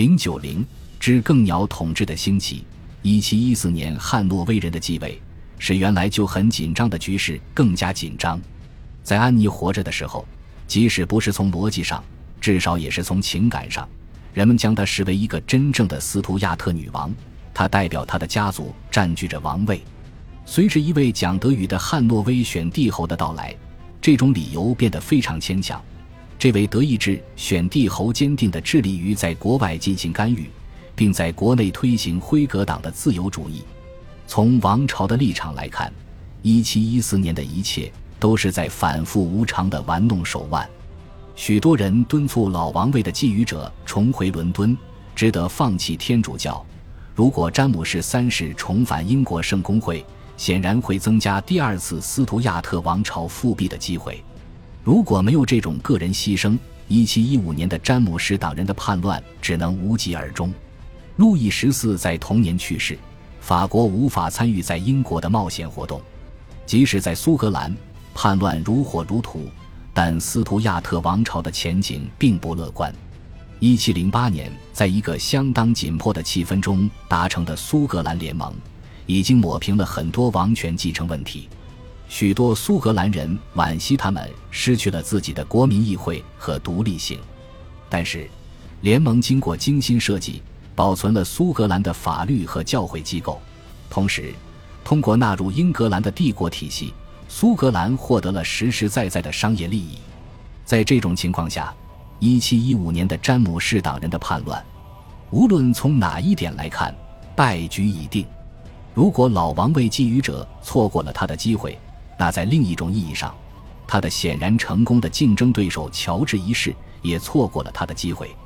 零九零之更鸟统治的兴起，一七一四年汉诺威人的继位，使原来就很紧张的局势更加紧张。在安妮活着的时候，即使不是从逻辑上，至少也是从情感上，人们将她视为一个真正的斯图亚特女王，她代表她的家族占据着王位。随着一位讲德语的汉诺威选帝侯的到来，这种理由变得非常牵强。这位德意志选帝侯坚定地致力于在国外进行干预，并在国内推行辉格党的自由主义。从王朝的立场来看，1714年的一切。都是在反复无常的玩弄手腕，许多人敦促老王位的觊觎者重回伦敦，只得放弃天主教。如果詹姆士三世重返英国圣公会，显然会增加第二次斯图亚特王朝复辟的机会。如果没有这种个人牺牲，1715年的詹姆士党人的叛乱只能无疾而终。路易十四在同年去世，法国无法参与在英国的冒险活动，即使在苏格兰。叛乱如火如荼，但斯图亚特王朝的前景并不乐观。一七零八年，在一个相当紧迫的气氛中达成的苏格兰联盟，已经抹平了很多王权继承问题。许多苏格兰人惋惜他们失去了自己的国民议会和独立性，但是，联盟经过精心设计，保存了苏格兰的法律和教会机构，同时，通过纳入英格兰的帝国体系。苏格兰获得了实实在在的商业利益，在这种情况下，1715年的詹姆士党人的叛乱，无论从哪一点来看，败局已定。如果老王位觊觎者错过了他的机会，那在另一种意义上，他的显然成功的竞争对手乔治一世也错过了他的机会。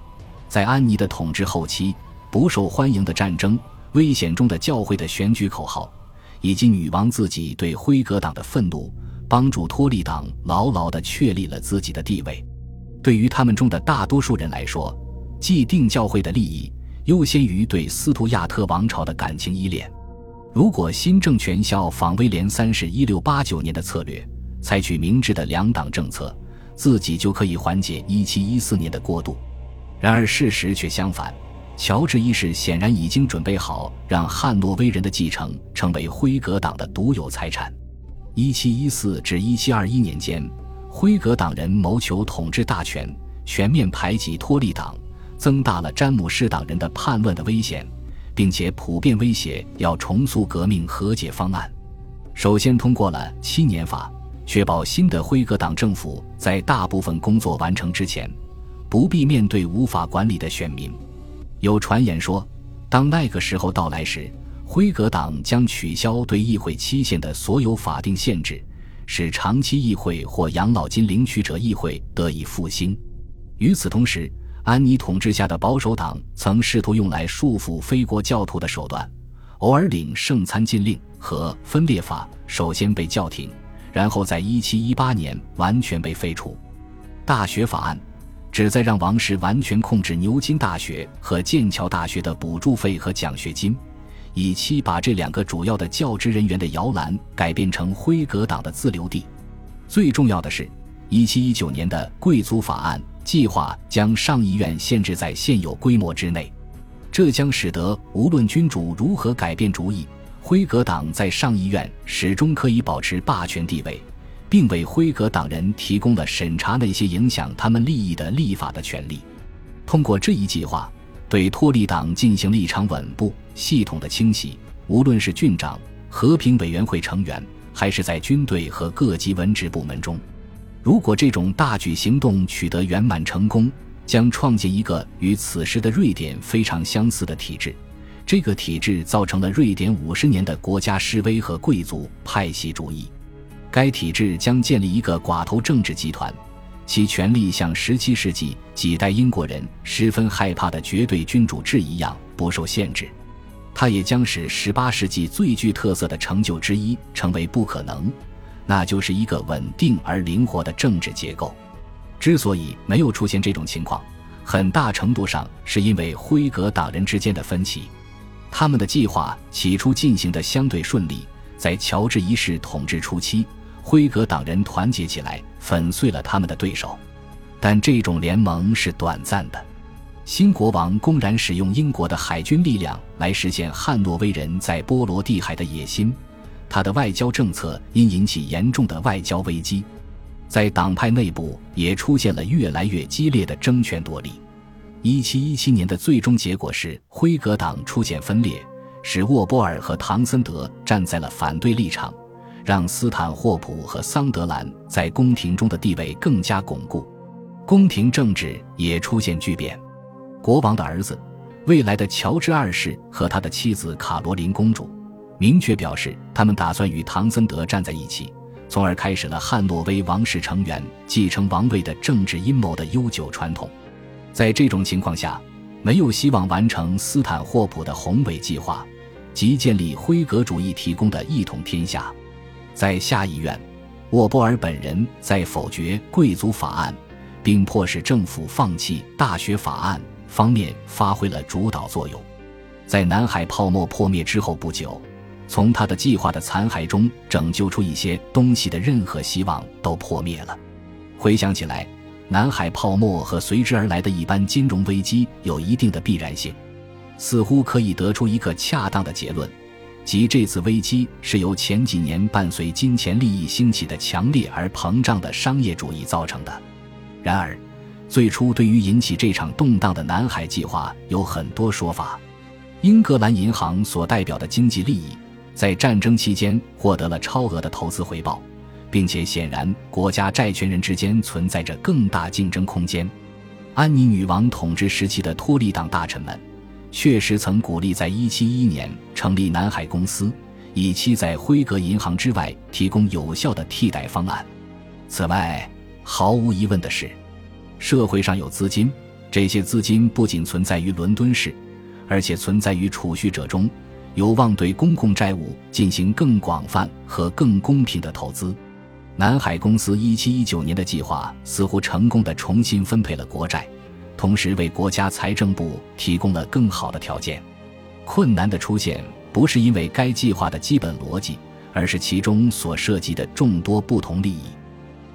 在安妮的统治后期，不受欢迎的战争、危险中的教会的选举口号。以及女王自己对辉格党的愤怒，帮助托利党牢牢地确立了自己的地位。对于他们中的大多数人来说，既定教会的利益优先于对斯图亚特王朝的感情依恋。如果新政权效仿威廉三世一六八九年的策略，采取明智的两党政策，自己就可以缓解一七一四年的过渡。然而事实却相反。乔治一世显然已经准备好让汉诺威人的继承成为辉格党的独有财产。1714至1721年间，辉格党人谋求统治大权，全面排挤托利党，增大了詹姆士党人的叛乱的危险，并且普遍威胁要重塑革命和解方案。首先通过了七年法，确保新的辉格党政府在大部分工作完成之前，不必面对无法管理的选民。有传言说，当那个时候到来时，辉格党将取消对议会期限的所有法定限制，使长期议会或养老金领取者议会得以复兴。与此同时，安妮统治下的保守党曾试图用来束缚非国教徒的手段，偶尔领圣餐禁令和分裂法首先被叫停，然后在1718年完全被废除。大学法案。旨在让王室完全控制牛津大学和剑桥大学的补助费和奖学金，以期把这两个主要的教职人员的摇篮改变成辉格党的自留地。最重要的是，1719年的贵族法案计划将上议院限制在现有规模之内，这将使得无论君主如何改变主意，辉格党在上议院始终可以保持霸权地位。并为辉格党人提供了审查那些影响他们利益的立法的权利。通过这一计划，对托利党进行了一场稳步、系统的清洗。无论是郡长、和平委员会成员，还是在军队和各级文职部门中，如果这种大举行动取得圆满成功，将创建一个与此时的瑞典非常相似的体制。这个体制造成了瑞典五十年的国家示威和贵族派系主义。该体制将建立一个寡头政治集团，其权力像17世纪几代英国人十分害怕的绝对君主制一样不受限制。它也将使18世纪最具特色的成就之一成为不可能，那就是一个稳定而灵活的政治结构。之所以没有出现这种情况，很大程度上是因为辉格党人之间的分歧。他们的计划起初进行的相对顺利，在乔治一世统治初期。辉格党人团结起来，粉碎了他们的对手，但这种联盟是短暂的。新国王公然使用英国的海军力量来实现汉诺威人在波罗的海的野心，他的外交政策因引起严重的外交危机，在党派内部也出现了越来越激烈的争权夺利。一七一七年的最终结果是辉格党出现分裂，使沃波尔和唐森德站在了反对立场，让斯坦霍普和桑德兰在宫廷中的地位更加巩固，宫廷政治也出现巨变。国王的儿子，未来的乔治二世和他的妻子卡罗琳公主，明确表示他们打算与唐森德站在一起，从而开始了汉诺威王室成员继承王位的政治阴谋的悠久传统。在这种情况下，没有希望完成斯坦霍普的宏伟计划，即建立辉格主义提供的一统天下。在下议院，沃波尔本人在否决贵族法案，并迫使政府放弃大学法案方面发挥了主导作用。在南海泡沫破灭之后不久，从他的计划的残骸中拯救出一些东西的任何希望都破灭了。回想起来。南海泡沫和随之而来的一般金融危机有一定的必然性，似乎可以得出一个恰当的结论，即这次危机是由前几年伴随金钱利益兴起的强烈而膨胀的商业主义造成的。然而，最初对于引起这场动荡的南海计划有很多说法。英格兰银行所代表的经济利益，在战争期间获得了超额的投资回报。并且显然，国家债权人之间存在着更大竞争空间。安妮女王统治时期的托利党大臣们，确实曾鼓励在1711年成立南海公司，以期在辉格银行之外提供有效的替代方案。此外，毫无疑问的是，社会上有资金，这些资金不仅存在于伦敦市，而且存在于储蓄者中，有望对公共债务进行更广泛和更公平的投资。南海公司一七一九年的计划似乎成功的重新分配了国债，同时为国家财政部提供了更好的条件。困难的出现不是因为该计划的基本逻辑，而是其中所涉及的众多不同利益。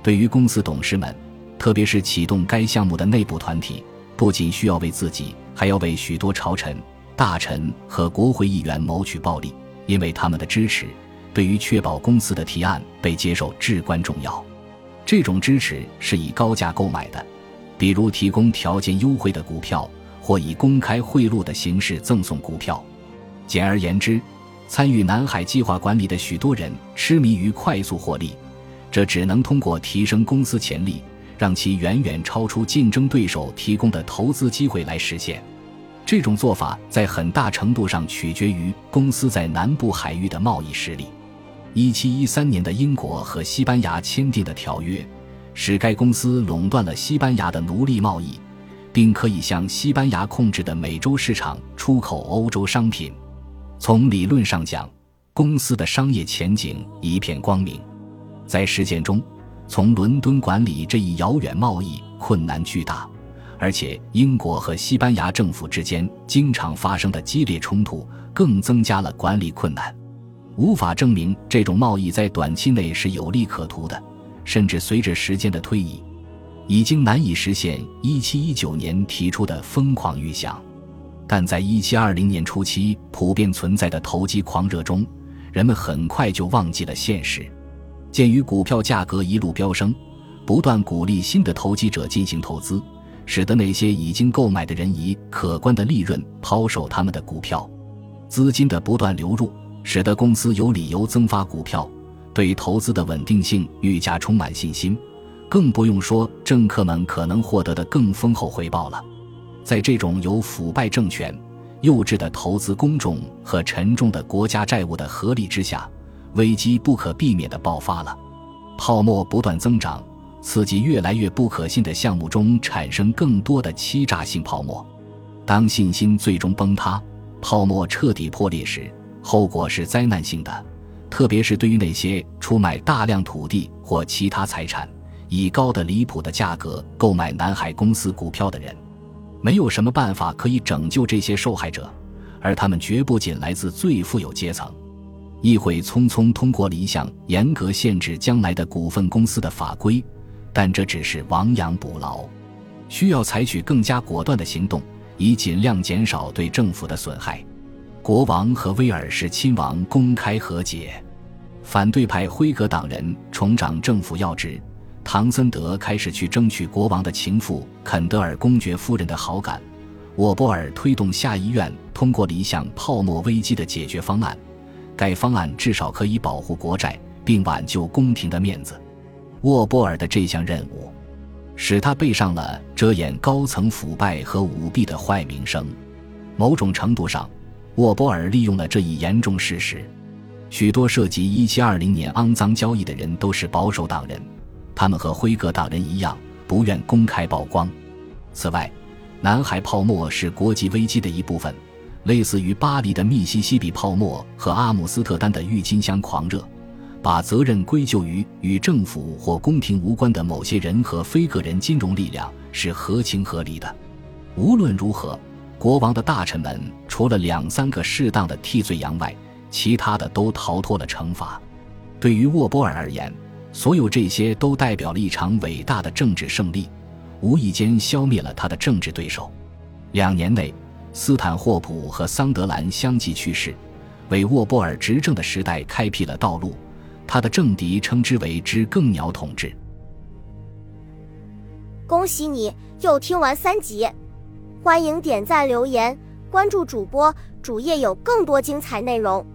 对于公司董事们，特别是启动该项目的内部团体，不仅需要为自己，还要为许多朝臣、大臣和国会议员谋取暴利，因为他们的支持。对于确保公司的提案被接受至关重要，这种支持是以高价购买的，比如提供条件优惠的股票，或以公开贿赂的形式赠送股票。简而言之，参与南海计划管理的许多人痴迷于快速获利，这只能通过提升公司潜力，让其远远超出竞争对手提供的投资机会来实现。这种做法在很大程度上取决于公司在南部海域的贸易实力。一七一三年的英国和西班牙签订的条约，使该公司垄断了西班牙的奴隶贸易，并可以向西班牙控制的美洲市场出口欧洲商品。从理论上讲，公司的商业前景一片光明。在实践中，从伦敦管理这一遥远贸易困难巨大，而且英国和西班牙政府之间经常发生的激烈冲突，更增加了管理困难。无法证明这种贸易在短期内是有利可图的，甚至随着时间的推移，已经难以实现1719年提出的疯狂预想。但在1720年初期普遍存在的投机狂热中，人们很快就忘记了现实。鉴于股票价格一路飙升，不断鼓励新的投机者进行投资，使得那些已经购买的人以可观的利润抛售他们的股票，资金的不断流入。使得公司有理由增发股票，对投资的稳定性愈加充满信心，更不用说政客们可能获得的更丰厚回报了。在这种由腐败政权、幼稚的投资公众和沉重的国家债务的合力之下，危机不可避免地爆发了。泡沫不断增长，刺激越来越不可信的项目中产生更多的欺诈性泡沫。当信心最终崩塌，泡沫彻底破裂时。后果是灾难性的，特别是对于那些出卖大量土地或其他财产，以高的离谱的价格购买南海公司股票的人，没有什么办法可以拯救这些受害者，而他们绝不仅来自最富有阶层。议会匆匆通过了一项严格限制将来的股份公司的法规，但这只是亡羊补牢，需要采取更加果断的行动，以尽量减少对政府的损害。国王和威尔士亲王公开和解，反对派辉格党人重掌政府要职。唐森德开始去争取国王的情妇肯德尔公爵夫人的好感。沃波尔推动下议院通过了一项泡沫危机的解决方案，该方案至少可以保护国债并挽救宫廷的面子。沃波尔的这项任务，使他背上了遮掩高层腐败和舞弊的坏名声。某种程度上，沃波尔利用了这一严重事实。许多涉及1720年肮脏交易的人都是保守党人，他们和辉格党人一样，不愿公开曝光。此外，南海泡沫是国际危机的一部分，类似于巴黎的密西西比泡沫和阿姆斯特丹的郁金香狂热。把责任归咎于与政府或宫廷无关的某些人和非个人金融力量是合情合理的。无论如何，国王的大臣们除了两三个适当的替罪羊外，其他的都逃脱了惩罚。对于沃波尔而言，所有这些都代表了一场伟大的政治胜利，无意间消灭了他的政治对手。两年内，斯坦霍普和桑德兰相继去世，为沃波尔执政的时代开辟了道路。他的政敌称之为“之更鸟统治”。恭喜你又听完三集，欢迎点赞、留言、关注主播，主页有更多精彩内容。